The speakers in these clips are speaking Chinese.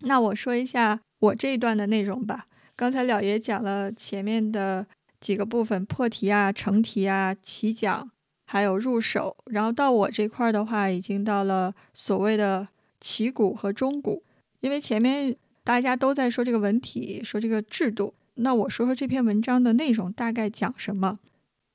那我说一下我这一段的内容吧。刚才了爷讲了前面的几个部分，破题啊、成题啊、起讲，还有入手，然后到我这块儿的话，已经到了所谓的起鼓和中鼓。因为前面大家都在说这个文体，说这个制度，那我说说这篇文章的内容大概讲什么。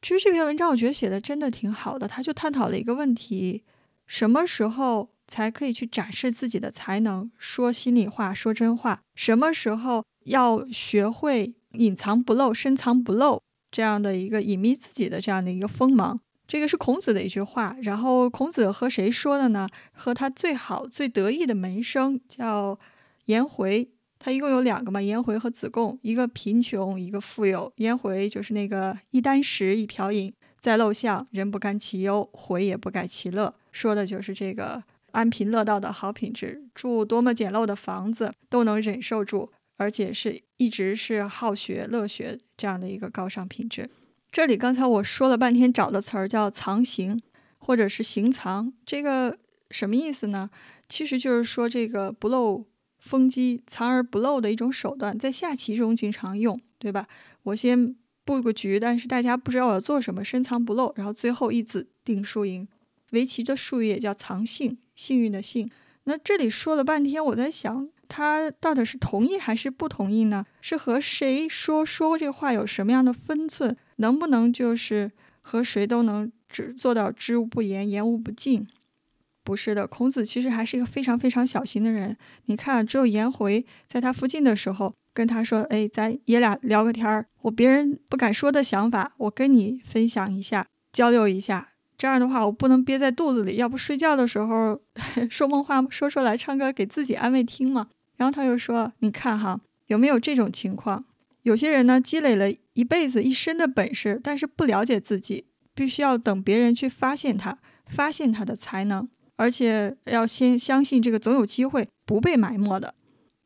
其实这篇文章我觉得写的真的挺好的，他就探讨了一个问题：什么时候才可以去展示自己的才能，说心里话，说真话？什么时候？要学会隐藏不露、深藏不露这样的一个隐秘自己的这样的一个锋芒，这个是孔子的一句话。然后孔子和谁说的呢？和他最好、最得意的门生叫颜回。他一共有两个嘛，颜回和子贡，一个贫穷，一个富有。颜回就是那个一箪食，一瓢饮，在陋巷，人不甘其忧，回也不改其乐，说的就是这个安贫乐道的好品质。住多么简陋的房子都能忍受住。而且是一直是好学乐学这样的一个高尚品质。这里刚才我说了半天找的词儿叫藏形，或者是行藏，这个什么意思呢？其实就是说这个不露风机、藏而不露的一种手段，在下棋中经常用，对吧？我先布个局，但是大家不知道我要做什么，深藏不露，然后最后一子定输赢。围棋的术语也叫藏幸，幸运的幸。那这里说了半天，我在想。他到底是同意还是不同意呢？是和谁说说这话有什么样的分寸？能不能就是和谁都能只做到知无不言，言无不尽？不是的，孔子其实还是一个非常非常小心的人。你看，只有颜回在他附近的时候跟他说：“哎，咱爷俩聊个天儿，我别人不敢说的想法，我跟你分享一下，交流一下。这样的话，我不能憋在肚子里，要不睡觉的时候 说梦话说出来，唱歌给自己安慰听嘛。”然后他又说：“你看哈，有没有这种情况？有些人呢，积累了一辈子一身的本事，但是不了解自己，必须要等别人去发现他，发现他的才能，而且要先相信这个总有机会不被埋没的。”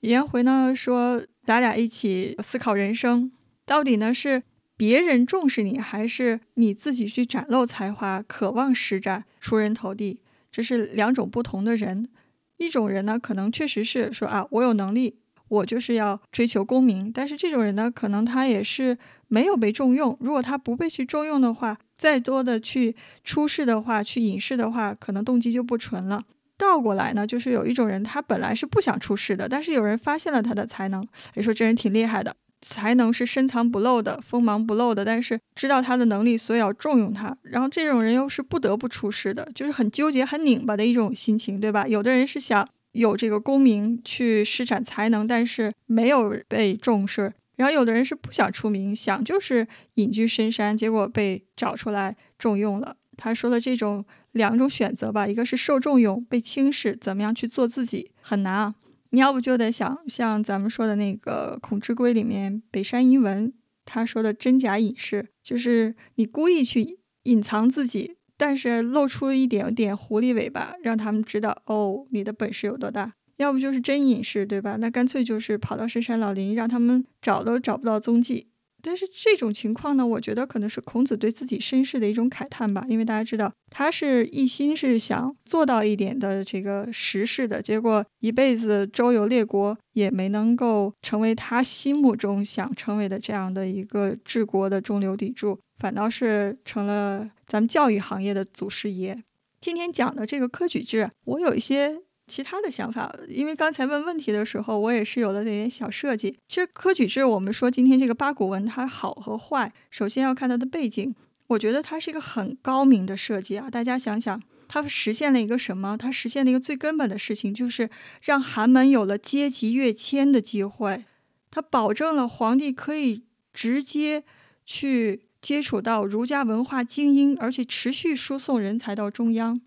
颜回呢说：“咱俩一起思考人生，到底呢是别人重视你，还是你自己去展露才华，渴望施展，出人头地？这是两种不同的人。”一种人呢，可能确实是说啊，我有能力，我就是要追求功名。但是这种人呢，可能他也是没有被重用。如果他不被去重用的话，再多的去出世的话，去隐士的话，可能动机就不纯了。倒过来呢，就是有一种人，他本来是不想出世的，但是有人发现了他的才能，也说这人挺厉害的。才能是深藏不露的，锋芒不露的，但是知道他的能力，所以要重用他。然后这种人又是不得不出世的，就是很纠结、很拧巴的一种心情，对吧？有的人是想有这个功名去施展才能，但是没有被重视；然后有的人是不想出名，想就是隐居深山，结果被找出来重用了。他说的这种两种选择吧，一个是受重用、被轻视，怎么样去做自己很难啊。你要不就得想像咱们说的那个《孔之规》里面北山一文他说的真假隐士，就是你故意去隐藏自己，但是露出一点点狐狸尾巴，让他们知道哦你的本事有多大。要不就是真隐士，对吧？那干脆就是跑到深山老林，让他们找都找不到踪迹。但是这种情况呢，我觉得可能是孔子对自己身世的一种慨叹吧，因为大家知道他是一心是想做到一点的这个实事的，结果一辈子周游列国也没能够成为他心目中想成为的这样的一个治国的中流砥柱，反倒是成了咱们教育行业的祖师爷。今天讲的这个科举制，我有一些。其他的想法，因为刚才问问题的时候，我也是有了点小设计。其实科举制，我们说今天这个八股文它好和坏，首先要看它的背景。我觉得它是一个很高明的设计啊！大家想想，它实现了一个什么？它实现了一个最根本的事情，就是让寒门有了阶级跃迁的机会。它保证了皇帝可以直接去接触到儒家文化精英，而且持续输送人才到中央。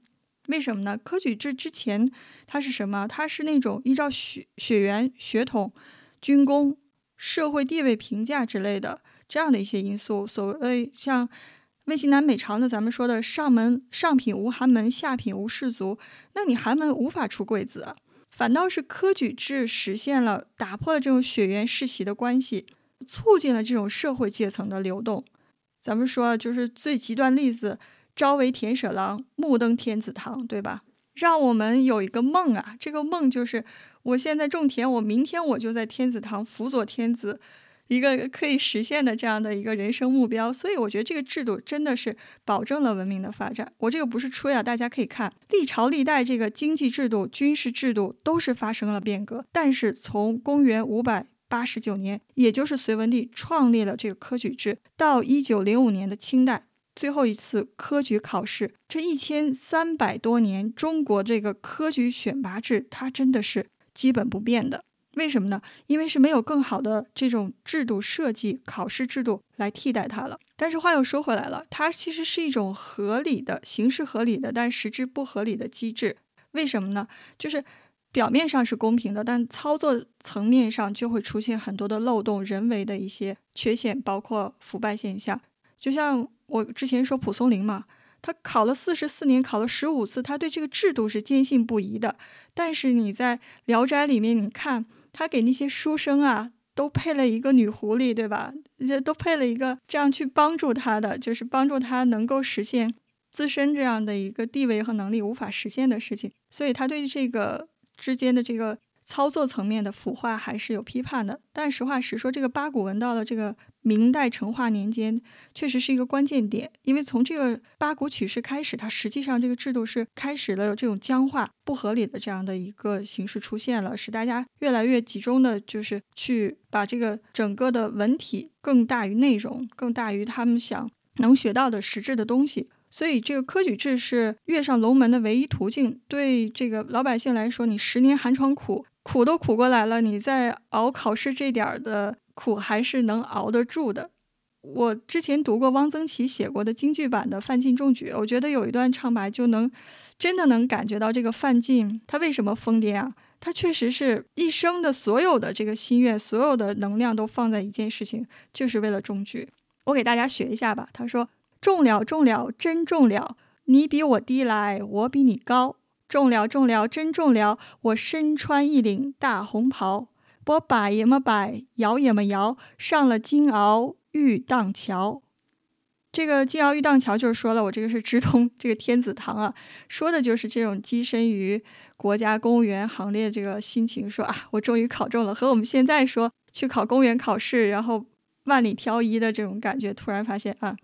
为什么呢？科举制之前，它是什么？它是那种依照血血缘、血统、军功、社会地位评价之类的这样的一些因素。所谓像魏晋南北朝的，咱们说的上门上品无寒门，下品无士族，那你寒门无法出贵子，反倒是科举制实现了打破了这种血缘世袭的关系，促进了这种社会阶层的流动。咱们说，就是最极端例子。朝为田舍郎，暮登天子堂，对吧？让我们有一个梦啊，这个梦就是我现在种田，我明天我就在天子堂辅佐天子。一个可以实现的这样的一个人生目标，所以我觉得这个制度真的是保证了文明的发展。我这个不是吹啊，大家可以看历朝历代这个经济制度、军事制度都是发生了变革。但是从公元五百八十九年，也就是隋文帝创立了这个科举制，到一九零五年的清代最后一次科举考试，这一千三百多年，中国这个科举选拔制它真的是基本不变的。为什么呢？因为是没有更好的这种制度设计、考试制度来替代它了。但是话又说回来了，它其实是一种合理的、形式合理的，但实质不合理的机制。为什么呢？就是表面上是公平的，但操作层面上就会出现很多的漏洞、人为的一些缺陷，包括腐败现象。就像我之前说蒲松龄嘛，他考了四十四年，考了十五次，他对这个制度是坚信不疑的。但是你在《聊斋》里面，你看。他给那些书生啊，都配了一个女狐狸，对吧？这都配了一个这样去帮助他的，就是帮助他能够实现自身这样的一个地位和能力无法实现的事情。所以他对这个之间的这个。操作层面的腐化还是有批判的，但实话实说，这个八股文到了这个明代成化年间，确实是一个关键点。因为从这个八股取士开始，它实际上这个制度是开始了有这种僵化、不合理的这样的一个形式出现了，使大家越来越集中的就是去把这个整个的文体更大于内容，更大于他们想能学到的实质的东西。所以，这个科举制是跃上龙门的唯一途径。对这个老百姓来说，你十年寒窗苦。苦都苦过来了，你再熬考试这点儿的苦还是能熬得住的。我之前读过汪曾祺写过的京剧版的范进中举，我觉得有一段唱白就能真的能感觉到这个范进他为什么疯癫啊？他确实是一生的所有的这个心愿，所有的能量都放在一件事情，就是为了中举。我给大家学一下吧。他说：“中了，中了，真中了！你比我低来，我比你高。”中了，中了，真中了！我身穿一领大红袍，我摆也么摆，摇也么摇，上了金鳌玉荡桥。这个金鳌玉荡桥就是说了，我这个是直通这个天子堂啊，说的就是这种跻身于国家公务员行列这个心情。说啊，我终于考中了，和我们现在说去考公务员考试，然后万里挑一的这种感觉，突然发现啊，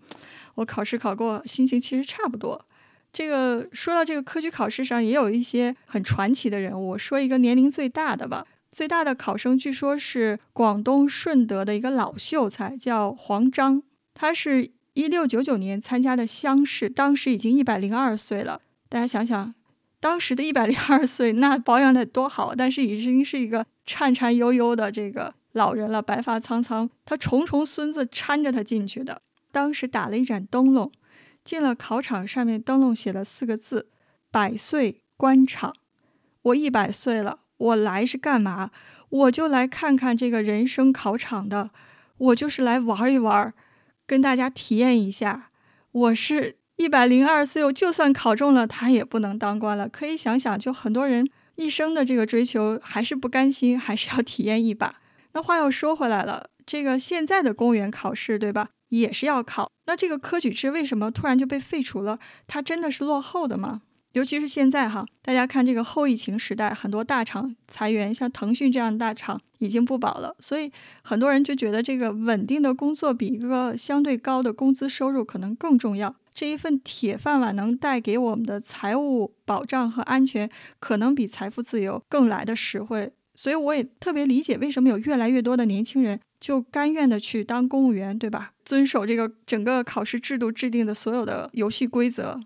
我考试考过，心情其实差不多。这个说到这个科举考试上，也有一些很传奇的人物。说一个年龄最大的吧，最大的考生据说是广东顺德的一个老秀才，叫黄章。他是一六九九年参加的乡试，当时已经一百零二岁了。大家想想，当时的一百零二岁，那保养得多好，但是已经是一个颤颤悠悠的这个老人了，白发苍苍。他重重孙子搀着他进去的，当时打了一盏灯笼。进了考场，上面灯笼写了四个字：“百岁官场。”我一百岁了，我来是干嘛？我就来看看这个人生考场的，我就是来玩一玩，跟大家体验一下。我是一百零二岁，我就算考中了，他也不能当官了。可以想想，就很多人一生的这个追求，还是不甘心，还是要体验一把。那话又说回来了，这个现在的公务员考试，对吧？也是要考，那这个科举制为什么突然就被废除了？它真的是落后的吗？尤其是现在哈，大家看这个后疫情时代，很多大厂裁员，像腾讯这样的大厂已经不保了，所以很多人就觉得这个稳定的工作比一个相对高的工资收入可能更重要。这一份铁饭碗能带给我们的财务保障和安全，可能比财富自由更来的实惠。所以我也特别理解为什么有越来越多的年轻人。就甘愿的去当公务员，对吧？遵守这个整个考试制度制定的所有的游戏规则。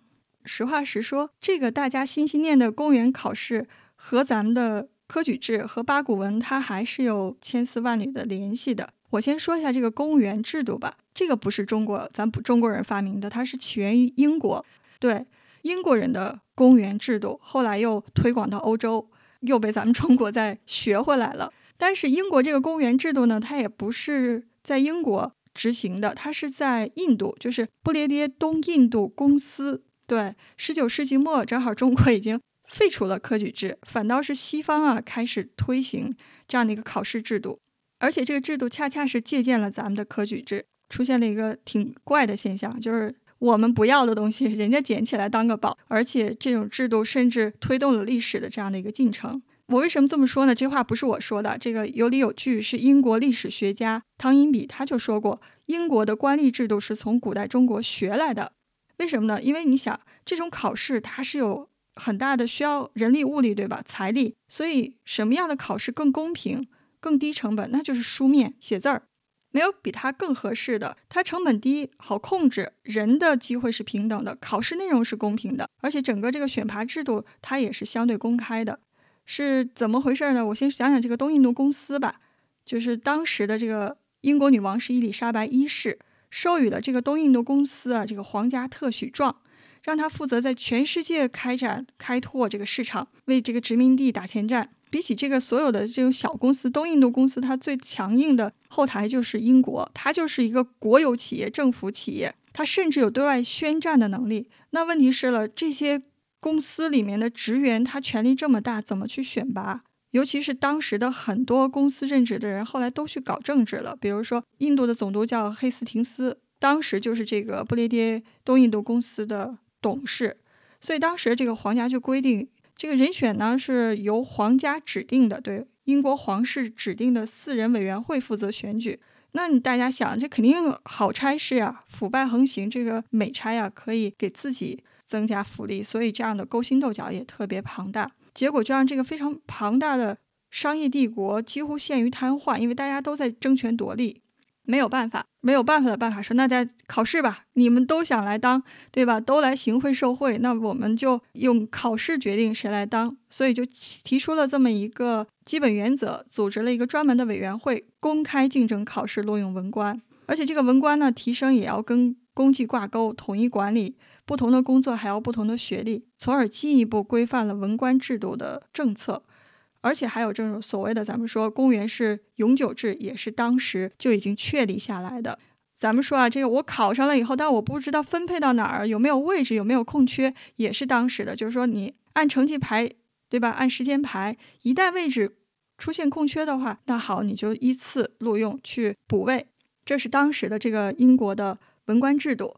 实话实说，这个大家心心念的公务员考试和咱们的科举制和八股文，它还是有千丝万缕的联系的。我先说一下这个公务员制度吧，这个不是中国咱不中国人发明的，它是起源于英国。对，英国人的公务员制度后来又推广到欧洲，又被咱们中国再学回来了。但是英国这个公务员制度呢，它也不是在英国执行的，它是在印度，就是不列颠东印度公司。对，十九世纪末正好中国已经废除了科举制，反倒是西方啊开始推行这样的一个考试制度，而且这个制度恰恰是借鉴了咱们的科举制，出现了一个挺怪的现象，就是我们不要的东西，人家捡起来当个宝，而且这种制度甚至推动了历史的这样的一个进程。我为什么这么说呢？这话不是我说的，这个有理有据，是英国历史学家汤因比他就说过，英国的官吏制度是从古代中国学来的。为什么呢？因为你想，这种考试它是有很大的需要人力、物力，对吧？财力，所以什么样的考试更公平、更低成本？那就是书面写字儿。没有比它更合适的，它成本低，好控制，人的机会是平等的，考试内容是公平的，而且整个这个选拔制度它也是相对公开的。是怎么回事呢？我先讲讲这个东印度公司吧，就是当时的这个英国女王是伊丽莎白一世，授予了这个东印度公司啊这个皇家特许状，让他负责在全世界开展开拓这个市场，为这个殖民地打前站。比起这个所有的这种小公司，东印度公司它最强硬的后台就是英国，它就是一个国有企业、政府企业，它甚至有对外宣战的能力。那问题是了，这些公司里面的职员他权力这么大，怎么去选拔？尤其是当时的很多公司任职的人，后来都去搞政治了。比如说印度的总督叫黑斯廷斯，当时就是这个不列颠东印度公司的董事，所以当时这个皇家就规定。这个人选呢是由皇家指定的，对英国皇室指定的四人委员会负责选举。那你大家想，这肯定好差事呀，腐败横行，这个美差呀可以给自己增加福利，所以这样的勾心斗角也特别庞大。结果就让这个非常庞大的商业帝国几乎陷于瘫痪，因为大家都在争权夺利。没有办法，没有办法的办法，说那在考试吧，你们都想来当，对吧？都来行贿受贿，那我们就用考试决定谁来当。所以就提出了这么一个基本原则，组织了一个专门的委员会，公开竞争考试，录用文官。而且这个文官呢，提升也要跟功绩挂钩，统一管理不同的工作，还要不同的学历，从而进一步规范了文官制度的政策。而且还有这种所谓的，咱们说公务员是永久制，也是当时就已经确立下来的。咱们说啊，这个我考上了以后，但我不知道分配到哪儿，有没有位置，有没有空缺，也是当时的。就是说你按成绩排，对吧？按时间排，一旦位置出现空缺的话，那好，你就依次录用去补位。这是当时的这个英国的文官制度。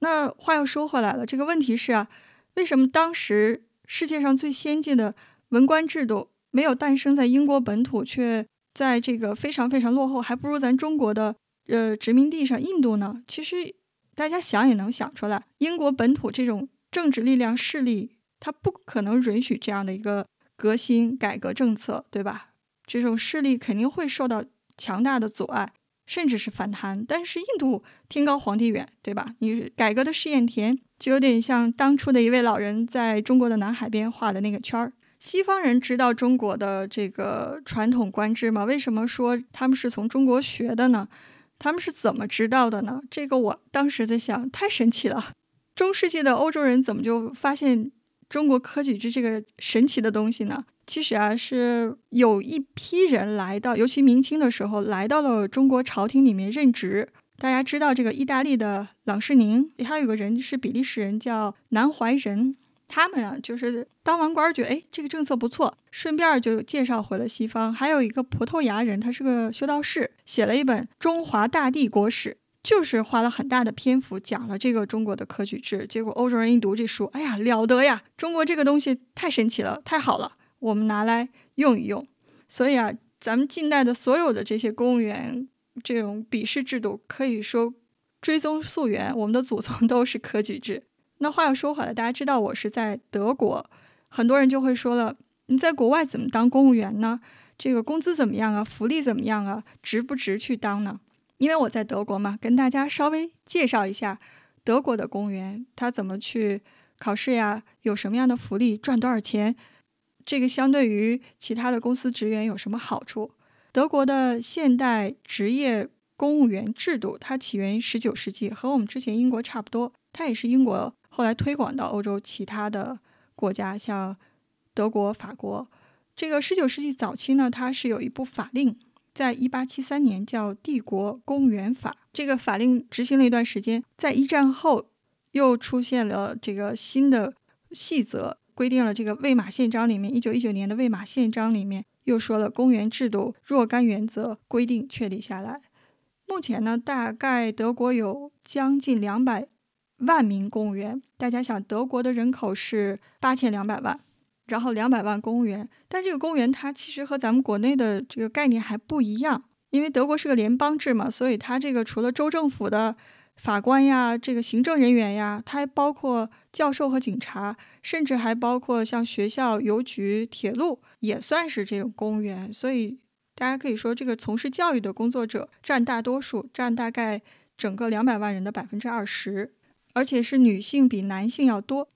那话又说回来了，这个问题是啊，为什么当时世界上最先进的文官制度？没有诞生在英国本土，却在这个非常非常落后，还不如咱中国的呃殖民地上印度呢。其实大家想也能想出来，英国本土这种政治力量势力，它不可能允许这样的一个革新改革政策，对吧？这种势力肯定会受到强大的阻碍，甚至是反弹。但是印度天高皇帝远，对吧？你改革的试验田，就有点像当初的一位老人在中国的南海边画的那个圈儿。西方人知道中国的这个传统官制吗？为什么说他们是从中国学的呢？他们是怎么知道的呢？这个我当时在想，太神奇了。中世纪的欧洲人怎么就发现中国科举制这个神奇的东西呢？其实啊，是有一批人来到，尤其明清的时候，来到了中国朝廷里面任职。大家知道这个意大利的朗世宁，还有个人是比利时人，叫南怀仁。他们啊，就是当完官觉得哎，这个政策不错，顺便就介绍回了西方。还有一个葡萄牙人，他是个修道士，写了一本《中华大帝国史》，就是花了很大的篇幅讲了这个中国的科举制。结果欧洲人一读这书，哎呀，了得呀！中国这个东西太神奇了，太好了，我们拿来用一用。所以啊，咱们近代的所有的这些公务员这种笔试制度，可以说追踪溯源，我们的祖宗 都是科举制。那话又说回来，大家知道我是在德国，很多人就会说了，你在国外怎么当公务员呢？这个工资怎么样啊？福利怎么样啊？值不值去当呢？因为我在德国嘛，跟大家稍微介绍一下德国的公务员他怎么去考试呀，有什么样的福利，赚多少钱，这个相对于其他的公司职员有什么好处？德国的现代职业公务员制度，它起源于十九世纪，和我们之前英国差不多，它也是英国。后来推广到欧洲其他的国家，像德国、法国。这个十九世纪早期呢，它是有一部法令，在一八七三年叫《帝国公务员法》。这个法令执行了一段时间，在一战后又出现了这个新的细则，规定了这个《魏玛宪章》里面，一九一九年的《魏玛宪章》里面又说了公务员制度若干原则规定确立下来。目前呢，大概德国有将近两百。万名公务员。大家想，德国的人口是八千两百万，然后两百万公务员，但这个公务员他其实和咱们国内的这个概念还不一样，因为德国是个联邦制嘛，所以它这个除了州政府的法官呀，这个行政人员呀，它还包括教授和警察，甚至还包括像学校、邮局、铁路，也算是这种公务员。所以大家可以说，这个从事教育的工作者占大多数，占大概整个两百万人的百分之二十。而且是女性比男性要多。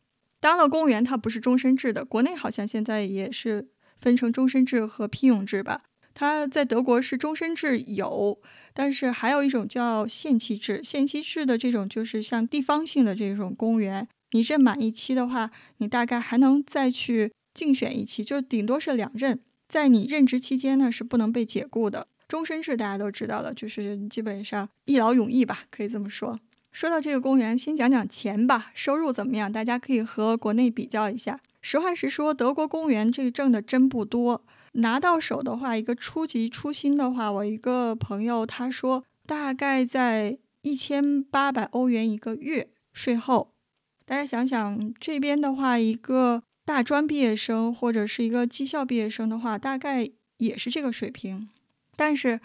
当了公务员，它不是终身制的。国内好像现在也是分成终身制和聘用制吧？它在德国是终身制有，但是还有一种叫限期制。限期制的这种就是像地方性的这种公务员，你任满一期的话，你大概还能再去竞选一期，就顶多是两任。在你任职期间呢，是不能被解雇的。终身制大家都知道了，就是基本上一劳永逸吧，可以这么说。说到这个公务员，先讲讲钱吧，收入怎么样？大家可以和国内比较一下。实话实说，德国公务员这个挣的真不多，拿到手的话，一个初级初薪的话，我一个朋友他说大概在一千八百欧元一个月，税后。大家想想，这边的话，一个大专毕业生或者是一个技校毕业生的话，大概也是这个水平。但是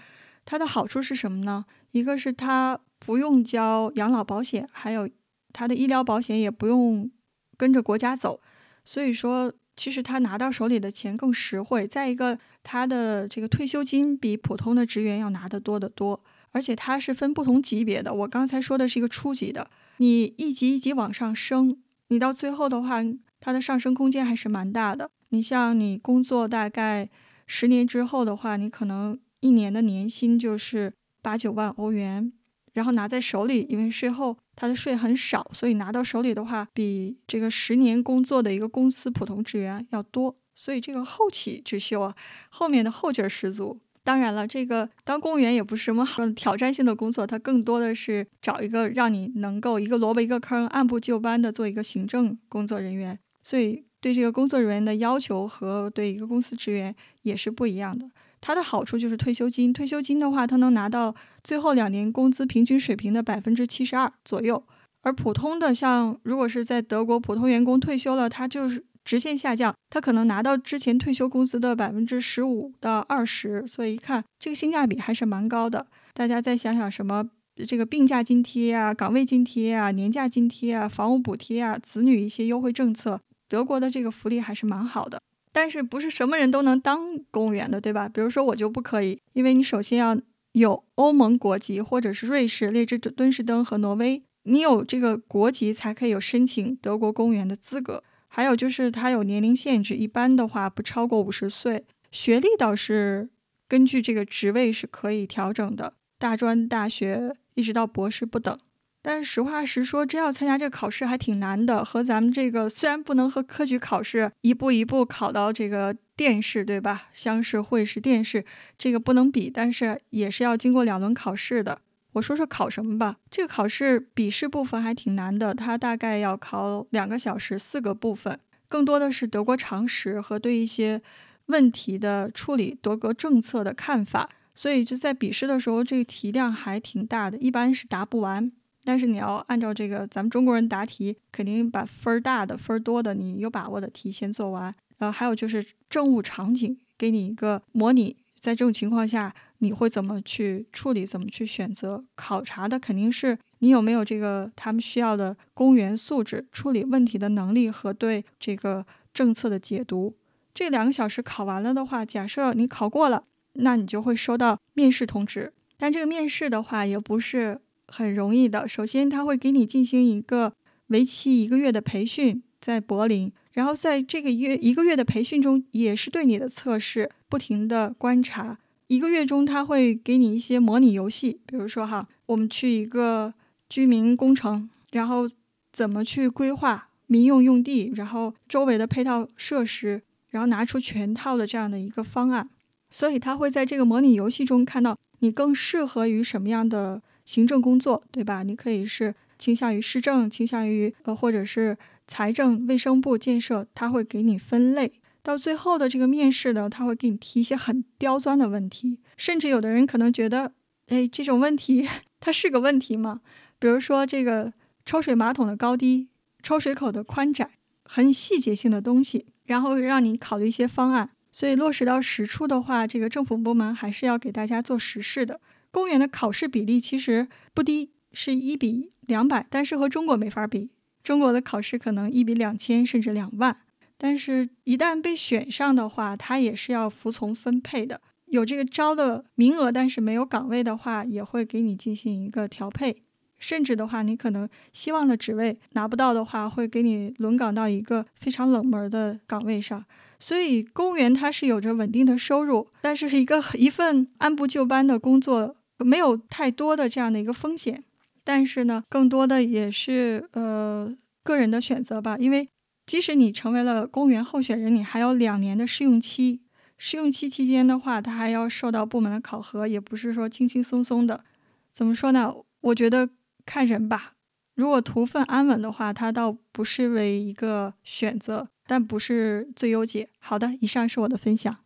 它的好处是什么呢？一个是它。不用交养老保险，还有他的医疗保险也不用跟着国家走，所以说其实他拿到手里的钱更实惠。再一个，他的这个退休金比普通的职员要拿得多得多，而且他是分不同级别的。我刚才说的是一个初级的，你一级一级往上升，你到最后的话，它的上升空间还是蛮大的。你像你工作大概十年之后的话，你可能一年的年薪就是八九万欧元。然后拿在手里，因为税后它的税很少，所以拿到手里的话，比这个十年工作的一个公司普通职员要多。所以这个后起之秀啊，后面的后劲儿十足。当然了，这个当公务员也不是什么好挑战性的工作，它更多的是找一个让你能够一个萝卜一个坑，按部就班的做一个行政工作人员。所以对这个工作人员的要求和对一个公司职员也是不一样的。它的好处就是退休金，退休金的话，它能拿到最后两年工资平均水平的百分之七十二左右。而普通的像，如果是在德国普通员工退休了，他就是直线下降，他可能拿到之前退休工资的百分之十五到二十。所以一看这个性价比还是蛮高的。大家再想想什么这个病假津贴啊、岗位津贴啊、年假津贴啊、房屋补贴啊、子女一些优惠政策，德国的这个福利还是蛮好的。但是不是什么人都能当公务员的，对吧？比如说我就不可以，因为你首先要有欧盟国籍，或者是瑞士、列支敦士登和挪威，你有这个国籍才可以有申请德国公务员的资格。还有就是它有年龄限制，一般的话不超过五十岁。学历倒是根据这个职位是可以调整的，大专、大学一直到博士不等。但是实话实说，真要参加这个考试还挺难的，和咱们这个虽然不能和科举考试一步一步考到这个殿试，对吧？乡试、会试、殿试，这个不能比，但是也是要经过两轮考试的。我说说考什么吧，这个考试笔试部分还挺难的，它大概要考两个小时，四个部分，更多的是德国常识和对一些问题的处理、德国政策的看法，所以就在笔试的时候，这个题量还挺大的，一般是答不完。但是你要按照这个咱们中国人答题，肯定把分儿大的、分儿多的，你有把握的题先做完。呃，还有就是政务场景，给你一个模拟，在这种情况下你会怎么去处理，怎么去选择？考察的肯定是你有没有这个他们需要的公务员素质、处理问题的能力和对这个政策的解读。这两个小时考完了的话，假设你考过了，那你就会收到面试通知。但这个面试的话，也不是。很容易的。首先，他会给你进行一个为期一个月的培训，在柏林。然后，在这个月一个月的培训中，也是对你的测试，不停的观察。一个月中，他会给你一些模拟游戏，比如说哈，我们去一个居民工程，然后怎么去规划民用用地，然后周围的配套设施，然后拿出全套的这样的一个方案。所以，他会在这个模拟游戏中看到你更适合于什么样的。行政工作，对吧？你可以是倾向于市政，倾向于呃，或者是财政、卫生部建设，他会给你分类。到最后的这个面试呢，他会给你提一些很刁钻的问题，甚至有的人可能觉得，哎，这种问题 它是个问题吗？比如说这个抽水马桶的高低、抽水口的宽窄，很细节性的东西，然后让你考虑一些方案。所以落实到实处的话，这个政府部门还是要给大家做实事的。公务员的考试比例其实不低，是一比两百，但是和中国没法比。中国的考试可能一比两千甚至两万，但是一旦被选上的话，他也是要服从分配的。有这个招的名额，但是没有岗位的话，也会给你进行一个调配。甚至的话，你可能希望的职位拿不到的话，会给你轮岗到一个非常冷门的岗位上。所以，公务员他是有着稳定的收入，但是是一个 一份按部就班的工作，没有太多的这样的一个风险。但是呢，更多的也是呃个人的选择吧。因为即使你成为了公务员候选人，你还有两年的试用期。试用期期间的话，他还要受到部门的考核，也不是说轻轻松松的。怎么说呢？我觉得看人吧。如果图份安稳的话，它倒不失为一个选择。但不是最优解。好的，以上是我的分享。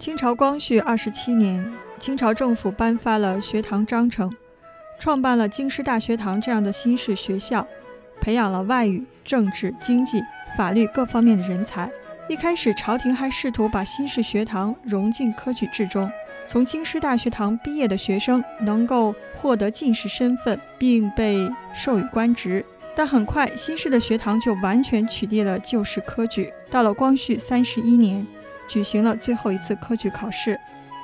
清朝光绪二十七年，清朝政府颁发了学堂章程，创办了京师大学堂这样的新式学校，培养了外语、政治、经济、法律各方面的人才。一开始，朝廷还试图把新式学堂融进科举制中，从京师大学堂毕业的学生能够获得进士身份，并被授予官职。但很快，新式的学堂就完全取缔了旧式科举。到了光绪三十一年，举行了最后一次科举考试。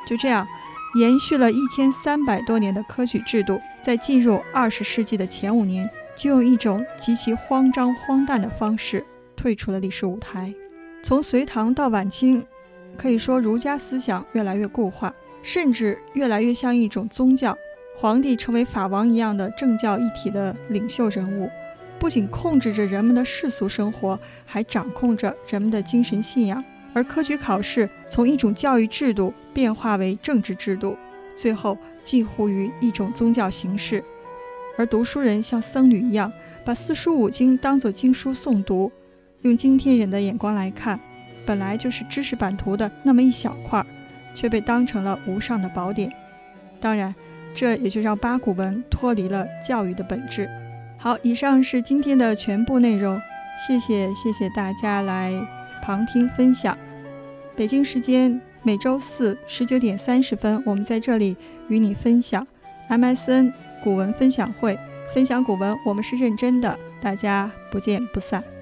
就这样，延续了一千三百多年的科举制度，在进入二十世纪的前五年，就用一种极其慌张荒诞的方式退出了历史舞台。从隋唐到晚清，可以说儒家思想越来越固化，甚至越来越像一种宗教。皇帝成为法王一样的政教一体的领袖人物。不仅控制着人们的世俗生活，还掌控着人们的精神信仰。而科举考试从一种教育制度变化为政治制度，最后近乎于一种宗教形式。而读书人像僧侣一样，把四书五经当作经书诵读。用今天人的眼光来看，本来就是知识版图的那么一小块，却被当成了无上的宝典。当然，这也就让八股文脱离了教育的本质。好，以上是今天的全部内容，谢谢谢谢大家来旁听分享。北京时间每周四十九点三十分，我们在这里与你分享 MSN 古文分享会，分享古文，我们是认真的，大家不见不散。